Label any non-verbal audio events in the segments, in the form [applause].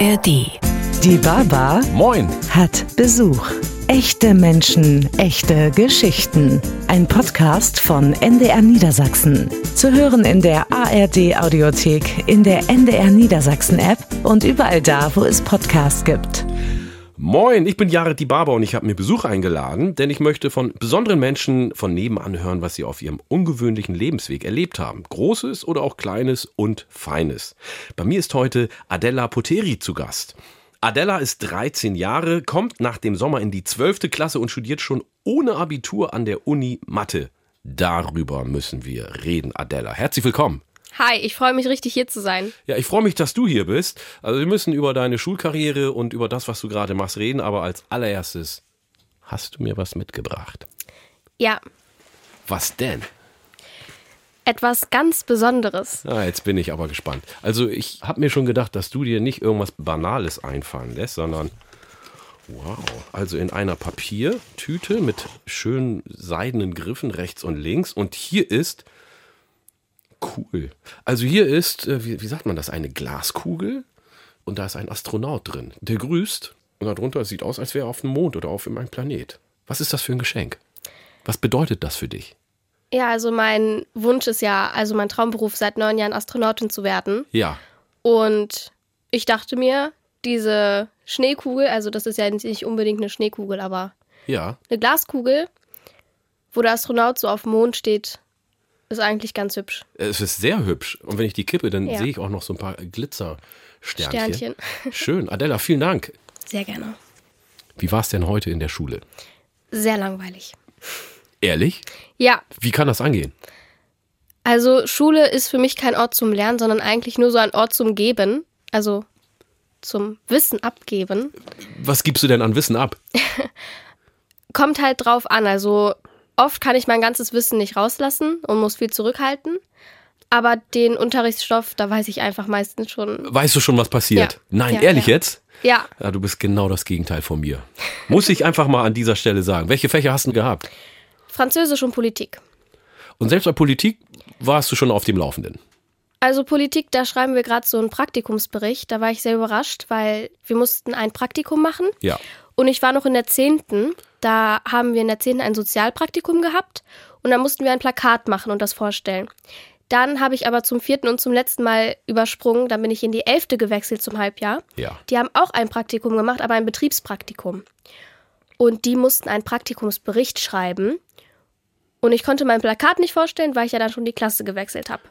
ARD. Die Baba Moin. hat Besuch. Echte Menschen, echte Geschichten. Ein Podcast von NDR Niedersachsen. Zu hören in der ARD Audiothek, in der NDR Niedersachsen App und überall da, wo es Podcasts gibt. Moin, ich bin Jared die Barber und ich habe mir Besuch eingeladen, denn ich möchte von besonderen Menschen von nebenan hören, was sie auf ihrem ungewöhnlichen Lebensweg erlebt haben. Großes oder auch Kleines und Feines. Bei mir ist heute Adela Poteri zu Gast. Adela ist 13 Jahre, kommt nach dem Sommer in die 12. Klasse und studiert schon ohne Abitur an der Uni Mathe. Darüber müssen wir reden, Adela. Herzlich willkommen. Hi, ich freue mich richtig hier zu sein. Ja, ich freue mich, dass du hier bist. Also wir müssen über deine Schulkarriere und über das, was du gerade machst, reden, aber als allererstes hast du mir was mitgebracht. Ja, Was denn? etwas ganz Besonderes. Ah, jetzt bin ich aber gespannt. Also ich habe mir schon gedacht, dass du dir nicht irgendwas Banales einfallen lässt, sondern wow, also in einer Papiertüte mit schönen seidenen Griffen rechts und links und hier ist cool. Also hier ist, äh, wie, wie sagt man das, eine Glaskugel und da ist ein Astronaut drin. Der grüßt und darunter sieht aus, als wäre er auf dem Mond oder auf einem Planet. Was ist das für ein Geschenk? Was bedeutet das für dich? Ja, also mein Wunsch ist ja, also mein Traumberuf seit neun Jahren Astronautin zu werden. Ja, Und ich dachte mir, diese Schneekugel, also das ist ja nicht unbedingt eine Schneekugel, aber ja. eine Glaskugel, wo der Astronaut so auf dem Mond steht, ist eigentlich ganz hübsch. Es ist sehr hübsch. Und wenn ich die kippe, dann Ja. sehe ich auch noch so ein paar Glitzersternchen. Sternchen. [laughs] Schön. Adela, vielen Dank. Sehr gerne. Wie war es denn heute in der Schule? Sehr langweilig. Ehrlich? Ja, Wie kann das angehen? also Schule ist für mich kein Ort zum Lernen, sondern eigentlich nur so ein Ort zum Geben. Also zum Wissen abgeben. Was gibst du denn an Wissen ab? [laughs] kommt halt drauf an. Also oft kann ich mein ganzes Wissen nicht rauslassen und muss viel zurückhalten. Aber den Unterrichtsstoff, da weiß ich einfach meistens schon. Weißt du schon, was passiert? Ja. Nein, Ja, ehrlich ja. jetzt? Ja, Ja, du bist genau das Gegenteil von mir. Muss ich einfach mal an dieser Stelle sagen. Welche Fächer hast du gehabt? Französisch und Politik. Und selbst bei Politik warst du schon auf dem Laufenden. Also Politik, da schreiben wir gerade so einen Praktikumsbericht. Da war ich sehr überrascht, weil wir mussten ein Praktikum machen. Ja. Und ich war noch in der 10. Da haben wir in der 10. ein Sozialpraktikum gehabt. Und da mussten wir ein Plakat machen und das vorstellen. Dann habe ich aber zum vierten und zum letzten Mal übersprungen. Dann bin ich in die 11. gewechselt zum Halbjahr. Ja. Die haben auch ein Praktikum gemacht, aber ein Betriebspraktikum. Und die mussten einen Praktikumsbericht schreiben. Und ich konnte mein Plakat nicht vorstellen, weil ich ja dann schon die Klasse gewechselt habe.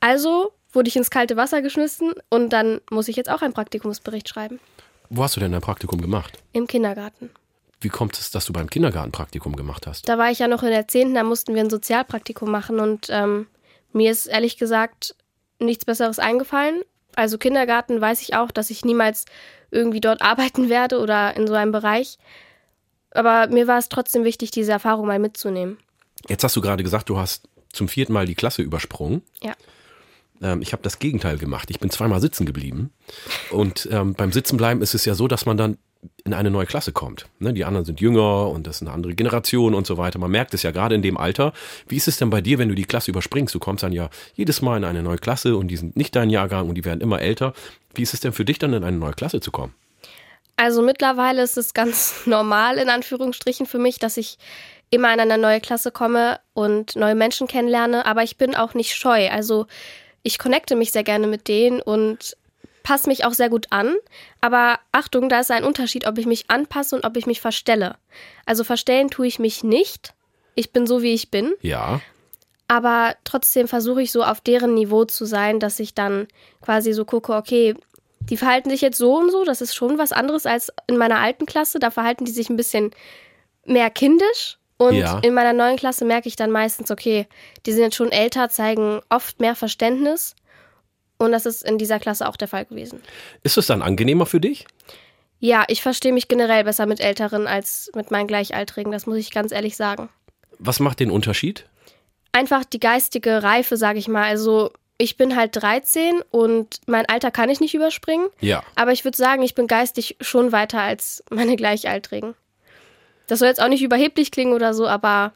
Also wurde ich ins kalte Wasser geschmissen und dann muss ich jetzt auch einen Praktikumsbericht schreiben. Wo hast du denn dein Praktikum gemacht? Im Kindergarten. Wie kommt es, dass du beim Kindergarten Praktikum gemacht hast? Da war ich ja noch in der 10., da mussten wir ein Sozialpraktikum machen und ähm, mir ist ehrlich gesagt nichts Besseres eingefallen. Also Kindergarten weiß ich auch, dass ich niemals irgendwie dort arbeiten werde oder in so einem Bereich. Aber mir war es trotzdem wichtig, diese Erfahrung mal mitzunehmen. Jetzt hast du gerade gesagt, du hast zum vierten Mal die Klasse übersprungen. Ja. Ähm, ich habe das Gegenteil gemacht. Ich bin zweimal sitzen geblieben. Und ähm, beim Sitzenbleiben ist es ja so, dass man dann in eine neue Klasse kommt. Ne, die anderen sind jünger und das ist eine andere Generation und so weiter. Man merkt es ja gerade in dem Alter. Wie ist es denn bei dir, wenn du die Klasse überspringst? Du kommst dann ja jedes Mal in eine neue Klasse und die sind nicht dein Jahrgang und die werden immer älter. Wie ist es denn für dich dann in eine neue Klasse zu kommen? Also mittlerweile ist es ganz [laughs] normal in Anführungsstrichen für mich, dass ich immer in eine neue Klasse komme und neue Menschen kennenlerne, aber ich bin auch nicht scheu. Also ich connecte mich sehr gerne mit denen und passe mich auch sehr gut an. Aber Achtung, da ist ein Unterschied, ob ich mich anpasse und ob ich mich verstelle. Also verstellen tue ich mich nicht. Ich bin so, wie ich bin. Ja. Aber trotzdem versuche ich so auf deren Niveau zu sein, dass ich dann quasi so gucke, okay, die verhalten sich jetzt so und so, das ist schon was anderes als in meiner alten Klasse. Da verhalten die sich ein bisschen mehr kindisch. Und Ja. in meiner neuen Klasse merke ich dann meistens, okay, die sind jetzt schon älter, zeigen oft mehr Verständnis. Und das ist in dieser Klasse auch der Fall gewesen. Ist es dann angenehmer für dich? Ja, ich verstehe mich generell besser mit Älteren als mit meinen Gleichaltrigen, das muss ich ganz ehrlich sagen. Was macht den Unterschied? einfach die geistige Reife, sage ich mal. Also ich bin halt 13 und mein Alter kann ich nicht überspringen. Ja. Aber ich würde sagen, ich bin geistig schon weiter als meine Gleichaltrigen. Das soll jetzt auch nicht überheblich klingen oder so, aber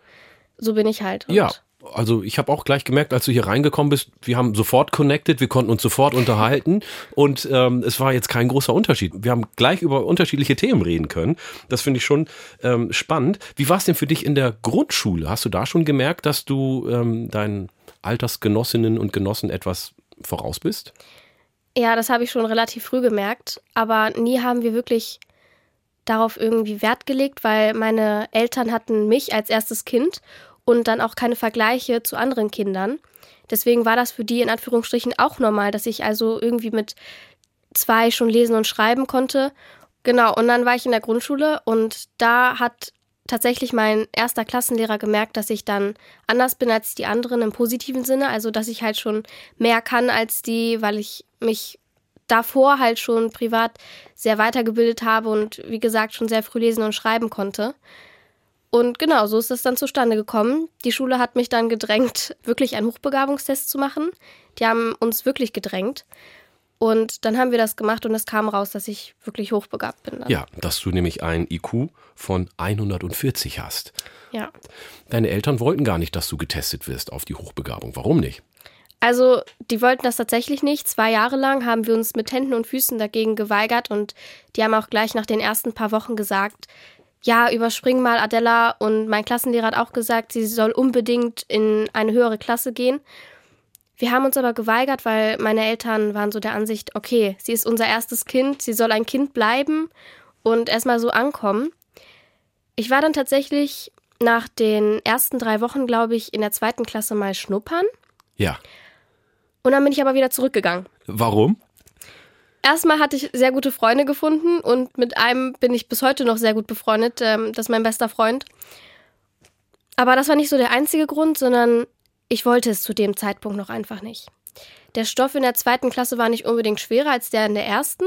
so bin ich halt. Ja. also ich habe auch gleich gemerkt, als du hier reingekommen bist, wir haben sofort connected, wir konnten uns sofort unterhalten und ähm, es war jetzt kein großer Unterschied. Wir haben gleich über unterschiedliche Themen reden können. Das finde ich schon ähm, spannend. Wie war es denn für dich in der Grundschule? Hast du da schon gemerkt, dass du ähm, deinen Altersgenossinnen und Genossen etwas voraus bist? Ja, das habe ich schon relativ früh gemerkt, aber nie haben wir wirklich darauf irgendwie Wert gelegt, weil meine Eltern hatten mich als erstes Kind und dann auch keine Vergleiche zu anderen Kindern. Deswegen war das für die in Anführungsstrichen auch normal, dass ich also irgendwie mit zwei schon lesen und schreiben konnte. Genau, und dann war ich in der Grundschule und da hat tatsächlich mein erster Klassenlehrer gemerkt, dass ich dann anders bin als die anderen im positiven Sinne, also dass ich halt schon mehr kann als die, weil ich mich davor halt schon privat sehr weitergebildet habe und wie gesagt schon sehr früh lesen und schreiben konnte. Und genau, so ist es dann zustande gekommen. Die Schule hat mich dann gedrängt, [laughs] wirklich einen Hochbegabungstest zu machen. Die haben uns wirklich gedrängt. Und dann haben wir das gemacht und es kam raus, dass ich wirklich hochbegabt bin. Dann. Ja, dass du nämlich ein IQ von 140 hast. Ja. Deine Eltern wollten gar nicht, dass du getestet wirst auf die Hochbegabung. Warum nicht? Also, die wollten das tatsächlich nicht. Zwei Jahre lang haben wir uns mit Händen und Füßen dagegen geweigert und die haben auch gleich nach den ersten paar Wochen gesagt, ja, überspring mal Adela und mein Klassenlehrer hat auch gesagt, sie soll unbedingt in eine höhere Klasse gehen. Wir haben uns aber geweigert, weil meine Eltern waren so der Ansicht, okay, sie ist unser erstes Kind, sie soll ein Kind bleiben und erstmal so ankommen. Ich war dann tatsächlich nach den ersten drei Wochen, glaube ich, in der zweiten Klasse mal schnuppern. Ja. Und dann bin ich aber wieder zurückgegangen. Warum? Erstmal hatte ich sehr gute Freunde gefunden und mit einem bin ich bis heute noch sehr gut befreundet. Ähm, das ist mein bester Freund. Aber das war nicht so der einzige Grund, sondern ich wollte es zu dem Zeitpunkt noch einfach nicht. Der Stoff in der zweiten Klasse war nicht unbedingt schwerer als der in der ersten.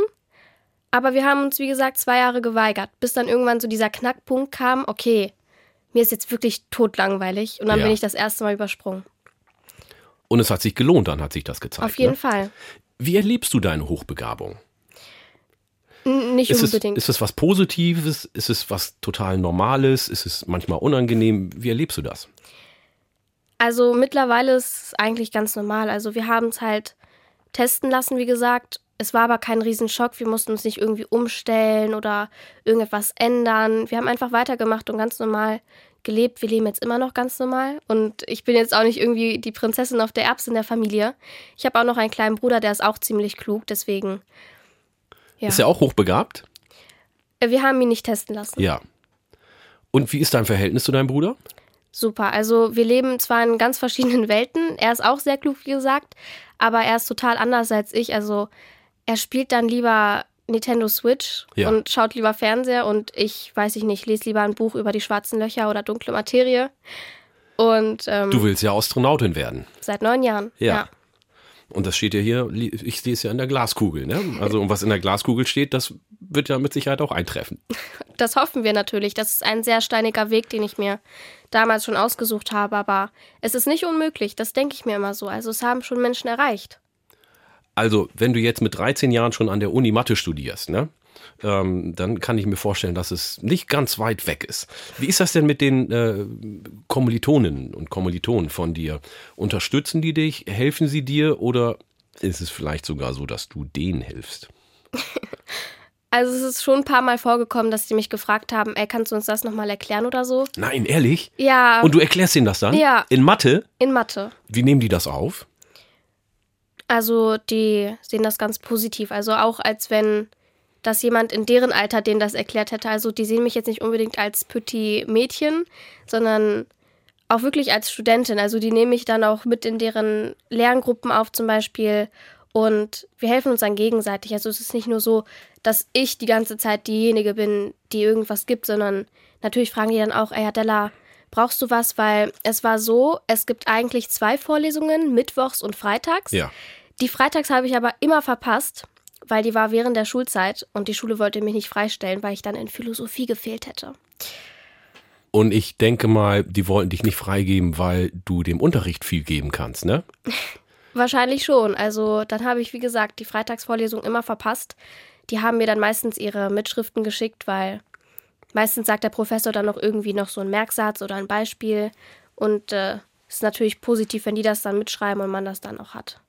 Aber wir haben uns, wie gesagt, zwei Jahre geweigert, bis dann irgendwann so dieser Knackpunkt kam, okay, mir ist jetzt wirklich totlangweilig. Und dann ja. bin ich das erste Mal übersprungen. Und es hat sich gelohnt, dann hat sich das gezeigt. Auf jeden ne? Fall. Wie erlebst du deine Hochbegabung? Nicht ist unbedingt. Es, ist es was Positives? Ist es was total Normales? Ist es manchmal unangenehm? Wie erlebst du das? Also mittlerweile ist es eigentlich ganz normal. Also wir haben es halt testen lassen, wie gesagt. Es war aber kein Riesenschock. Wir mussten uns nicht irgendwie umstellen oder irgendetwas ändern. Wir haben einfach weitergemacht und ganz normal gelebt. Wir leben jetzt immer noch ganz normal. Und ich bin jetzt auch nicht irgendwie die Prinzessin auf der Erbs in der Familie. Ich habe auch noch einen kleinen Bruder, der ist auch ziemlich klug. Deswegen. Ja. Ist er auch hochbegabt? Äh, wir haben ihn nicht testen lassen. Ja. Und wie ist dein Verhältnis zu deinem Bruder? Super. Also wir leben zwar in ganz verschiedenen Welten. Er ist auch sehr klug, wie gesagt, aber er ist total anders als ich. Also er spielt dann lieber Nintendo Switch ja. und schaut lieber Fernseher und ich weiß ich nicht, lese lieber ein Buch über die schwarzen Löcher oder dunkle Materie. Und ähm, du willst ja Astronautin werden. Seit neun Jahren. Ja. ja. Und das steht ja hier, ich sehe es ja in der Glaskugel, ne? Also und was in der Glaskugel steht, das wird ja mit Sicherheit auch eintreffen. [laughs] Das hoffen wir natürlich. Das ist ein sehr steiniger Weg, den ich mir damals schon ausgesucht habe, aber es ist nicht unmöglich, das denke ich mir immer so. Also es haben schon Menschen erreicht. Also, wenn du jetzt mit 13 Jahren schon an der Uni Mathe studierst, ne? Ähm, dann kann ich mir vorstellen, dass es nicht ganz weit weg ist. Wie ist das denn mit den äh, Kommilitoninnen und Kommilitonen von dir? Unterstützen die dich? Helfen sie dir? Oder ist es vielleicht sogar so, dass du denen hilfst? [laughs] Also es ist schon ein paar Mal vorgekommen, dass die mich gefragt haben, ey, kannst du uns das nochmal erklären oder so? Nein, ehrlich? Ja. Und du erklärst ihnen das dann? Ja. In Mathe? In Mathe. Wie nehmen die das auf? Also die sehen das ganz positiv. Also auch als wenn das jemand in deren Alter denen das erklärt hätte. Also die sehen mich jetzt nicht unbedingt als Petit Mädchen, sondern auch wirklich als Studentin. Also die nehme ich dann auch mit in deren Lerngruppen auf zum Beispiel. Und wir helfen uns dann gegenseitig. Also es ist nicht nur so, dass ich die ganze Zeit diejenige bin, die irgendwas gibt, sondern natürlich fragen die dann auch, ey Adela, brauchst du was? Weil es war so, es gibt eigentlich zwei Vorlesungen, mittwochs und freitags. Ja. Die freitags habe ich aber immer verpasst, weil die war während der Schulzeit und die Schule wollte mich nicht freistellen, weil ich dann in Philosophie gefehlt hätte. Und ich denke mal, die wollten dich nicht freigeben, weil du dem Unterricht viel geben kannst, ne? [laughs] Wahrscheinlich schon. Also dann habe ich, wie gesagt, die Freitagsvorlesung immer verpasst. Die haben mir dann meistens ihre Mitschriften geschickt, weil meistens sagt der Professor dann noch irgendwie noch so einen Merksatz oder ein Beispiel. Und äh, es ist natürlich positiv, wenn die das dann mitschreiben und man das dann auch hat.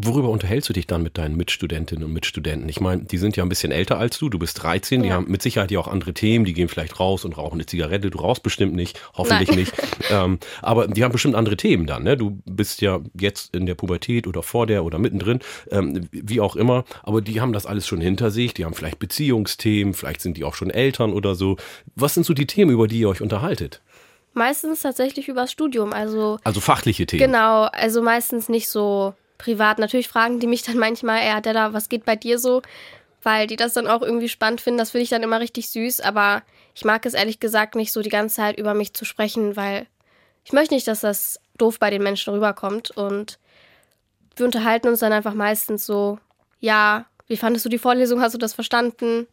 Worüber unterhältst du dich dann mit deinen Mitstudentinnen und Mitstudenten? Ich meine, die sind ja ein bisschen älter als du, du bist 13, die Ja. haben mit Sicherheit ja auch andere Themen, die gehen vielleicht raus und rauchen eine Zigarette, du rauchst bestimmt nicht, hoffentlich Nein. nicht. Ähm, aber die haben bestimmt andere Themen dann, ne? Du bist ja jetzt in der Pubertät oder vor der oder mittendrin, ähm, wie auch immer, aber die haben das alles schon hinter sich, die haben vielleicht Beziehungsthemen, vielleicht sind die auch schon Eltern oder so. Was sind so die Themen, über die ihr euch unterhaltet? Meistens tatsächlich übers Studium, also Also fachliche Themen. Genau, also meistens nicht so privat. Natürlich fragen die mich dann manchmal, ja, Della, was geht bei dir so? Weil die das dann auch irgendwie spannend finden. Das finde ich dann immer richtig süß. Aber ich mag es ehrlich gesagt nicht so die ganze Zeit über mich zu sprechen, weil ich möchte nicht, dass das doof bei den Menschen rüberkommt. Und wir unterhalten uns dann einfach meistens so, ja, wie fandest du die Vorlesung? Hast du das verstanden?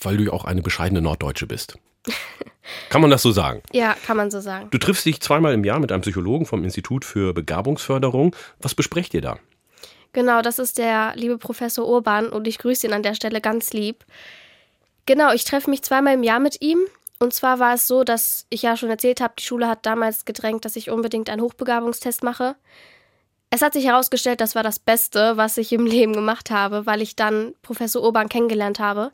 Weil du ja auch eine bescheidene Norddeutsche bist. [laughs] Kann man das so sagen? Ja, kann man so sagen. Du triffst dich zweimal im Jahr mit einem Psychologen vom Institut für Begabungsförderung. Was besprecht ihr da? Genau, das ist der liebe Professor Urban und ich grüße ihn an der Stelle ganz lieb. Genau, ich treffe mich zweimal im Jahr mit ihm. Und zwar war es so, dass ich ja schon erzählt habe, die Schule hat damals gedrängt, dass ich unbedingt einen Hochbegabungstest mache. Es hat sich herausgestellt, das war das Beste, was ich im Leben gemacht habe, weil ich dann Professor Urban kennengelernt habe.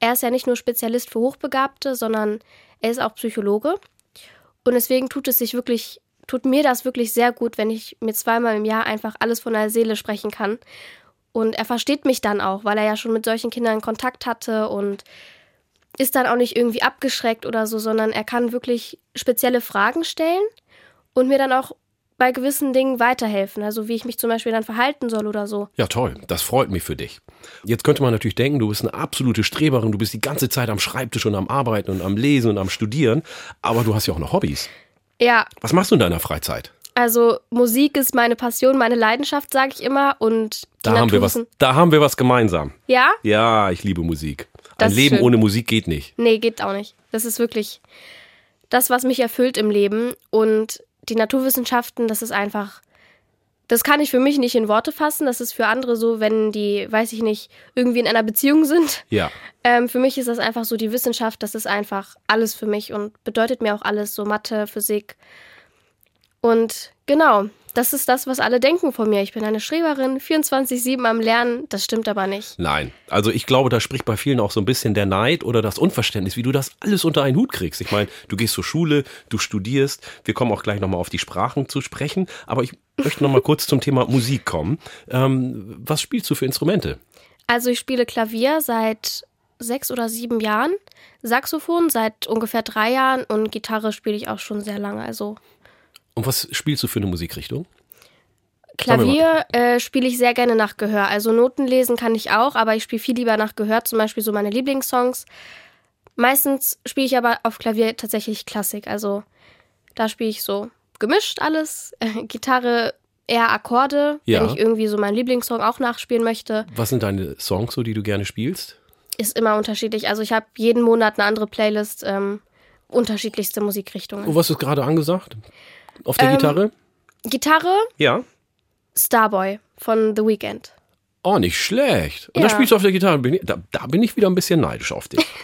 Er ist ja nicht nur Spezialist für Hochbegabte, sondern er ist auch Psychologe. Und deswegen tut es sich wirklich, tut mir das wirklich sehr gut, wenn ich mir zweimal im Jahr einfach alles von der Seele sprechen kann. Und er versteht mich dann auch, weil er ja schon mit solchen Kindern Kontakt hatte und ist dann auch nicht irgendwie abgeschreckt oder so, sondern er kann wirklich spezielle Fragen stellen und mir dann auch bei gewissen Dingen weiterhelfen. Also wie ich mich zum Beispiel dann verhalten soll oder so. Ja, toll. Das freut mich für dich. Jetzt könnte man natürlich denken, du bist eine absolute Streberin. Du bist die ganze Zeit am Schreibtisch und am Arbeiten und am Lesen und am Studieren. Aber du hast ja auch noch Hobbys. Ja, Was machst du in deiner Freizeit? also Musik ist meine Passion, meine Leidenschaft, sage ich immer. Und Da haben wir was, da haben wir was gemeinsam. Ja? Ja, ich liebe Musik. Das Ein Leben schön. ohne Musik geht nicht. Nee, geht auch nicht. Das ist wirklich das, was mich erfüllt im Leben. Und die Naturwissenschaften, das ist einfach. Das kann ich für mich nicht in Worte fassen. Das ist für andere so, wenn die, weiß ich nicht, irgendwie in einer Beziehung sind. Ja. Ähm, für mich ist das einfach so die Wissenschaft, das ist einfach alles für mich und bedeutet mir auch alles, so Mathe, Physik. Und genau, das ist das, was alle denken von mir. Ich bin eine Streberin, 24-7 am Lernen, das stimmt aber nicht. Nein. Also ich glaube, da spricht bei vielen auch so ein bisschen der Neid oder das Unverständnis, wie du das alles unter einen Hut kriegst. Ich meine, du gehst zur Schule, du studierst. Wir kommen auch gleich nochmal auf die Sprachen zu sprechen. Aber ich möchte nochmal kurz zum Thema Musik kommen. Ähm, was spielst du für Instrumente? Also ich spiele Klavier seit sechs oder sieben Jahren, Saxophon seit ungefähr drei Jahren und Gitarre spiele ich auch schon sehr lange. Also Und was spielst du für eine Musikrichtung? Klavier äh, spiele ich sehr gerne nach Gehör. Also Noten lesen kann ich auch, aber ich spiele viel lieber nach Gehör, zum Beispiel so meine Lieblingssongs. Meistens spiele ich aber auf Klavier tatsächlich Klassik. Also da spiele ich so gemischt alles. Äh, [laughs] Gitarre eher Akkorde, Ja. wenn ich irgendwie so meinen Lieblingssong auch nachspielen möchte. Was sind deine Songs so, die du gerne spielst? Ist immer unterschiedlich. Also ich habe jeden Monat eine andere Playlist, ähm, unterschiedlichste Musikrichtungen. Oh, was ist gerade angesagt? Auf der Ähm, Gitarre? Gitarre, Ja. Starboy von The Weeknd. Oh, nicht schlecht. Und da Ja. spielst du auf der Gitarre. Da, da bin ich wieder ein bisschen neidisch auf dich. [laughs]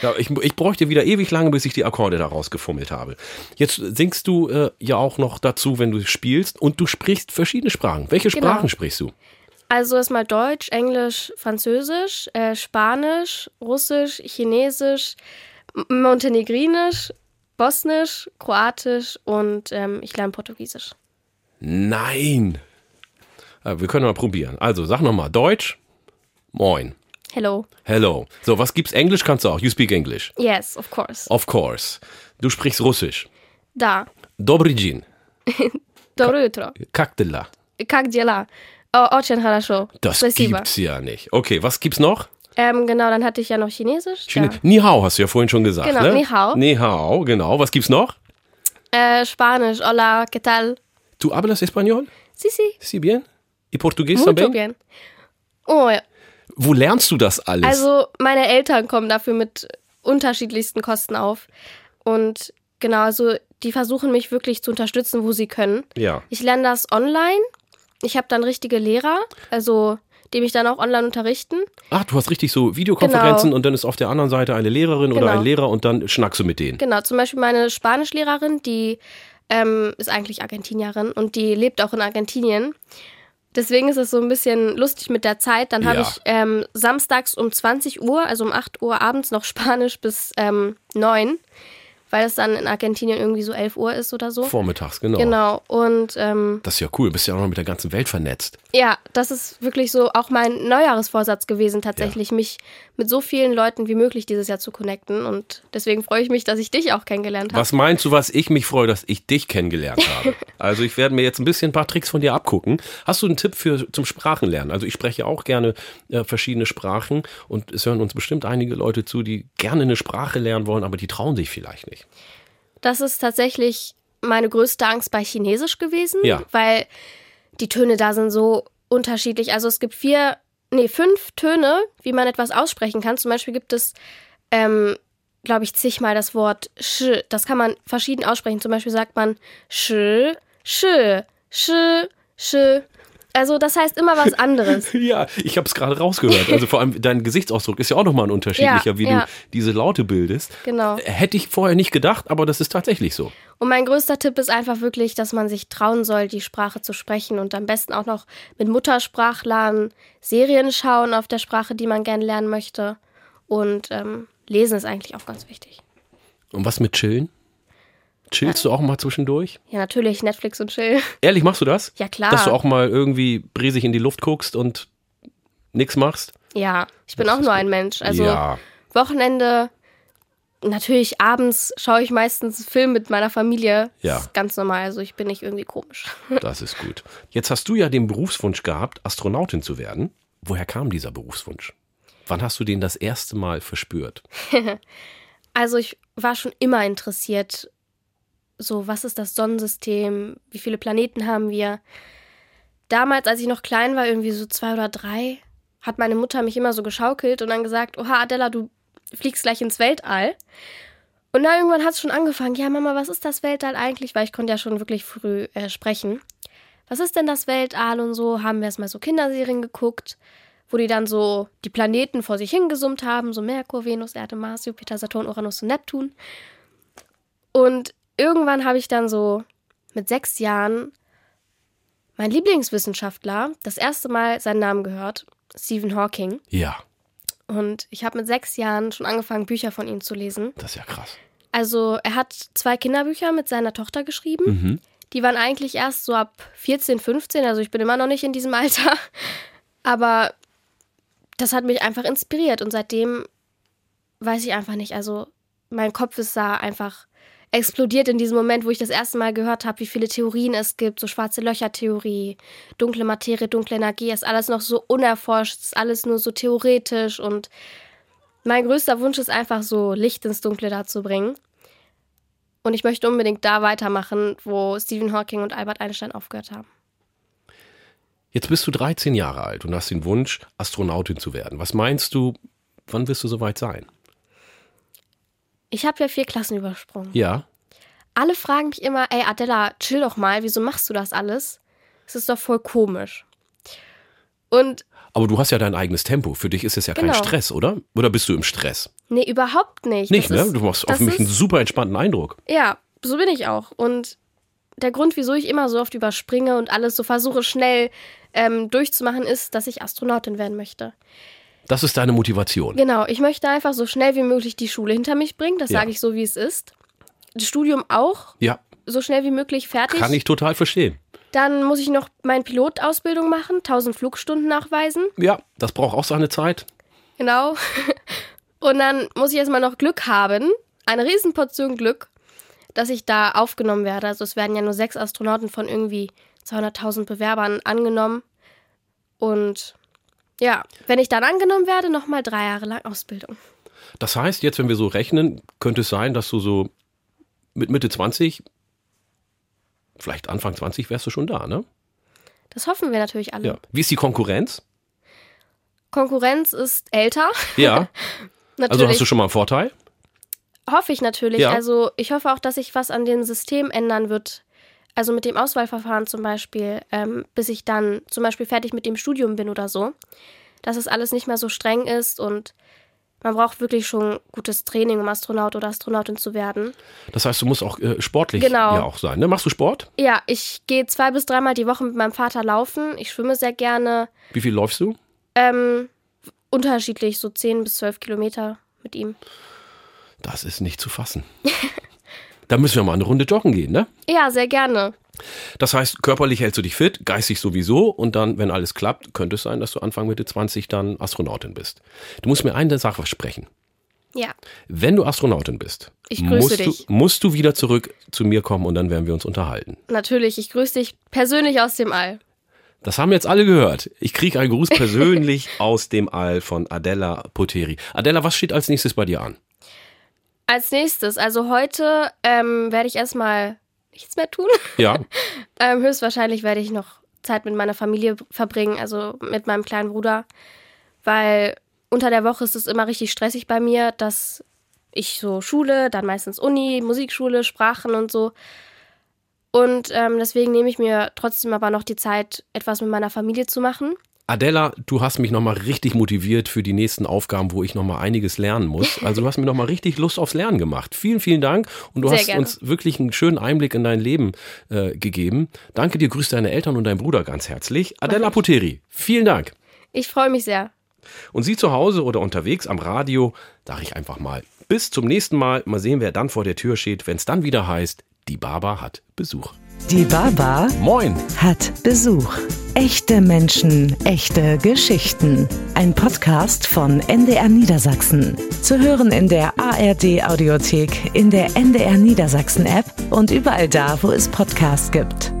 Ja, ich, ich bräuchte wieder ewig lange, bis ich die Akkorde da rausgefummelt habe. Jetzt singst du äh, ja auch noch dazu, wenn du spielst und du sprichst verschiedene Sprachen. Welche Genau. Sprachen sprichst du? Also erstmal Deutsch, Englisch, Französisch, äh, Spanisch, Russisch, Chinesisch, Montenegrinisch, Bosnisch, Kroatisch und ähm, ich lerne Portugiesisch. Nein. Äh, wir können mal probieren. Also, sag nochmal. Deutsch. Moin. Hello. Hello. So, was gibt's? Englisch kannst du auch. You speak English. Yes, of course. Of course. Du sprichst Russisch. Да. Добрый день. [laughs] Доброе утро. Как дела? Как дела? Oh, очень хорошо. Das Спасибо. gibt's ja nicht. Okay, was gibt's noch? Ähm, genau, dann hatte ich ja noch Chinesisch. Chine Ja. Ni hao hast du ja vorhin schon gesagt, Genau, ne? ni hao. Ni hao, genau. Was gibt's noch? Äh, Spanisch. Hola, ¿qué tal? Tu hablas español? Sí, sí. Si bien? Y portugués também? bien. Oh, ja. Wo lernst du das alles? Also meine Eltern kommen dafür mit unterschiedlichsten Kosten auf. Und genau, also die versuchen mich wirklich zu unterstützen, wo sie können. ja. Ich lerne das online. Ich habe dann richtige Lehrer, also die mich dann auch online unterrichten. Ach, du hast richtig so Videokonferenzen Genau. und dann ist auf der anderen Seite eine Lehrerin oder Genau. ein Lehrer und dann schnackst du mit denen. Genau, zum Beispiel meine Spanischlehrerin, die ähm, ist eigentlich Argentinierin und die lebt auch in Argentinien. Deswegen ist es so ein bisschen lustig mit der Zeit. Dann habe Ja. ich ähm, samstags um 20 Uhr, also um 8 Uhr abends noch Spanisch bis ähm, 9, weil es dann in Argentinien irgendwie so 11 Uhr ist oder so. Vormittags, genau. Genau. Und ähm, Das ist ja cool. Bist ja auch noch mit der ganzen Welt vernetzt. ja, das ist wirklich so auch mein Neujahresvorsatz gewesen, tatsächlich, mich mit so vielen Leuten wie möglich dieses Jahr zu connecten. Und deswegen freue ich mich, dass ich dich auch kennengelernt habe. Was meinst du, was ich mich freue, dass ich dich kennengelernt [laughs] habe? Also ich werde mir jetzt ein bisschen ein paar Tricks von dir abgucken. Hast du einen Tipp für zum Sprachenlernen? Also ich spreche auch gerne äh, verschiedene Sprachen und es hören uns bestimmt einige Leute zu, die gerne eine Sprache lernen wollen, aber die trauen sich vielleicht nicht. Das ist tatsächlich meine größte Angst bei Chinesisch gewesen, Ja. weil die Töne da sind so unterschiedlich. Also es gibt vier, nee, fünf Töne, wie man etwas aussprechen kann. Zum Beispiel gibt es, ähm, glaube ich, zigmal das Wort sch. Das kann man verschieden aussprechen. Zum Beispiel sagt man sch, sch, sch, sch. Also das heißt immer was [laughs] anderes. Ja, ich habe es gerade rausgehört. Also vor allem [laughs] dein Gesichtsausdruck ist ja auch nochmal ein unterschiedlicher, Ja, wie ja. du diese Laute bildest. Genau. Hätte ich vorher nicht gedacht, aber das ist tatsächlich so. Und mein größter Tipp ist einfach wirklich, dass man sich trauen soll, die Sprache zu sprechen und am besten auch noch mit Muttersprachlern Serien schauen auf der Sprache, die man gerne lernen möchte. Und ähm, lesen ist eigentlich auch ganz wichtig. Und was mit Chillen? Chillst du auch mal zwischendurch? Ja, natürlich Netflix und Chill. Ehrlich, machst du das? Ja, klar. Dass du auch mal irgendwie bresig in die Luft guckst und nichts machst? Ja, ich bin auch nur ein Mensch. Also ja. Wochenende, natürlich abends schaue ich meistens Film mit meiner Familie. Ja. Das ist ganz normal. Also ich bin nicht irgendwie komisch. [laughs] Das ist gut. Jetzt hast du ja den Berufswunsch gehabt, Astronautin zu werden. Woher kam dieser Berufswunsch? Wann hast du den das erste Mal verspürt? [laughs] Also ich war schon immer interessiert, so was ist das Sonnensystem, wie viele Planeten haben wir. Damals, als ich noch klein war, irgendwie so zwei oder drei, hat meine Mutter mich immer so geschaukelt und dann gesagt, oha Adela, du fliegst gleich ins Weltall. Und dann irgendwann hat es schon angefangen, ja Mama, was ist das Weltall eigentlich? Weil ich konnte ja schon wirklich früh äh, sprechen. Was ist denn das Weltall und so? Haben wir erstmal so Kinderserien geguckt, wo die dann so die Planeten vor sich hingesummt haben, so Merkur, Venus, Erde, Mars, Jupiter, Saturn, Uranus und Neptun. Und irgendwann habe ich dann so mit sechs Jahren mein Lieblingswissenschaftler das erste Mal seinen Namen gehört, Stephen Hawking. Ja, Und ich habe mit sechs Jahren schon angefangen, Bücher von ihm zu lesen. das ist ja krass. Also er hat zwei Kinderbücher mit seiner Tochter geschrieben. Mhm. Die waren eigentlich erst so ab 14, 15, also ich bin immer noch nicht in diesem [laughs] Alter. Aber das hat mich einfach inspiriert und seitdem weiß ich einfach nicht. Also mein Kopf ist da einfach explodiert in diesem Moment, wo ich das erste Mal gehört habe, wie viele Theorien es gibt. So schwarze Löcher-Theorie, dunkle Materie, dunkle Energie, ist alles noch so unerforscht, ist alles nur so theoretisch und mein größter Wunsch ist einfach so Licht ins Dunkle da zu bringen. Und ich möchte unbedingt da weitermachen, wo Stephen Hawking und Albert Einstein aufgehört haben. Jetzt bist du 13 Jahre alt und hast den Wunsch, Astronautin zu werden. Was meinst du, wann wirst du soweit sein? Ich habe ja vier Klassen übersprungen. Ja, Alle fragen mich immer, ey Adela, chill doch mal, wieso machst du das alles? Es ist doch voll komisch. Und aber du hast ja dein eigenes Tempo. Für dich ist es ja kein Genau. Stress, oder? Oder bist du im Stress? nee, überhaupt nicht. Nicht, Das ne? ist- Du machst auf mich einen super entspannten Eindruck. Ja, so bin ich auch. Und der Grund, wieso ich immer so oft überspringe und alles so versuche schnell ähm, durchzumachen, ist, dass ich Astronautin werden möchte. Das ist deine Motivation. Genau, ich möchte einfach so schnell wie möglich die Schule hinter mich bringen. Das Ja. sage ich so, wie es ist. Das Studium auch Ja, so schnell wie möglich fertig. kann ich total verstehen. Dann muss ich noch meine Pilotausbildung machen, 1000 Flugstunden nachweisen. Ja, das braucht auch seine Zeit. Genau. [laughs] Und dann muss ich erstmal noch Glück haben, eine Riesenportion Glück, dass ich da aufgenommen werde. Also es werden ja nur sechs Astronauten von irgendwie 200.000 Bewerbern angenommen. Und ja, wenn ich dann angenommen werde, nochmal drei Jahre lang Ausbildung. Das heißt, jetzt, wenn wir so rechnen, könnte es sein, dass du so mit Mitte 20, vielleicht Anfang 20 wärst du schon da, ne? Das hoffen wir natürlich alle. Ja. Wie ist die Konkurrenz? Konkurrenz ist älter. Ja. Natürlich. [laughs] Also hast du schon mal einen Vorteil? Hoffe ich natürlich. Ja. Also ich hoffe auch, dass sich was an dem System ändern wird. Also mit dem Auswahlverfahren zum Beispiel, ähm, bis ich dann zum Beispiel fertig mit dem Studium bin oder so. Dass es alles nicht mehr so streng ist und man braucht wirklich schon gutes Training, um Astronaut oder Astronautin zu werden. Das heißt, du musst auch äh, sportlich Genau. ja auch sein. Ne? Machst du Sport? Ja, ich gehe zwei bis dreimal die Woche mit meinem Vater laufen. Ich schwimme sehr gerne. Wie viel läufst du? Ähm, unterschiedlich, so 10 bis 12 Kilometer mit ihm. Das ist nicht zu fassen. [laughs] da müssen wir mal eine Runde joggen gehen, ne? Ja, sehr gerne. Das heißt, körperlich hältst du dich fit, geistig sowieso und dann, wenn alles klappt, könnte es sein, dass du Anfang Mitte 20 dann Astronautin bist. Du musst mir eine Sache versprechen. Ja, Wenn du Astronautin bist, musst. Du, musst du wieder zurück zu mir kommen und dann werden wir uns unterhalten. natürlich. Ich grüße dich persönlich aus dem All. Das haben jetzt alle gehört. Ich kriege einen Gruß persönlich [laughs] aus dem All von Adela Poteri. Adela, was steht als nächstes bei dir an? Als nächstes, also heute ähm, werde ich erstmal nichts mehr tun. Ja, [laughs] Ähm, höchstwahrscheinlich werde ich noch Zeit mit meiner Familie verbringen, also mit meinem kleinen Bruder, weil unter der Woche ist es immer richtig stressig bei mir, dass ich so Schule, dann meistens Uni, Musikschule, Sprachen und so. Und ähm, deswegen nehme ich mir trotzdem aber noch die Zeit, etwas mit meiner Familie zu machen. Adela, du hast mich nochmal richtig motiviert für die nächsten Aufgaben, wo ich nochmal einiges lernen muss. [laughs] Also du hast mir nochmal richtig Lust aufs Lernen gemacht. Vielen, vielen Dank. Und du Sehr hast gerne. uns wirklich einen schönen Einblick in dein Leben äh, gegeben. Danke dir, grüß deine Eltern und deinen Bruder ganz herzlich. Adela Poteri, vielen Dank. Ich freue mich sehr. Und Sie zu Hause oder unterwegs am Radio, sage ich einfach mal, bis zum nächsten Mal. Mal sehen, wer dann vor der Tür steht, wenn es dann wieder heißt, die Baba hat Besuch. Die Baba Moin! hat Besuch. Echte Menschen, echte Geschichten. Ein Podcast von NDR Niedersachsen. Zu hören in der ARD Audiothek, in der NDR Niedersachsen App und überall da, wo es Podcasts gibt.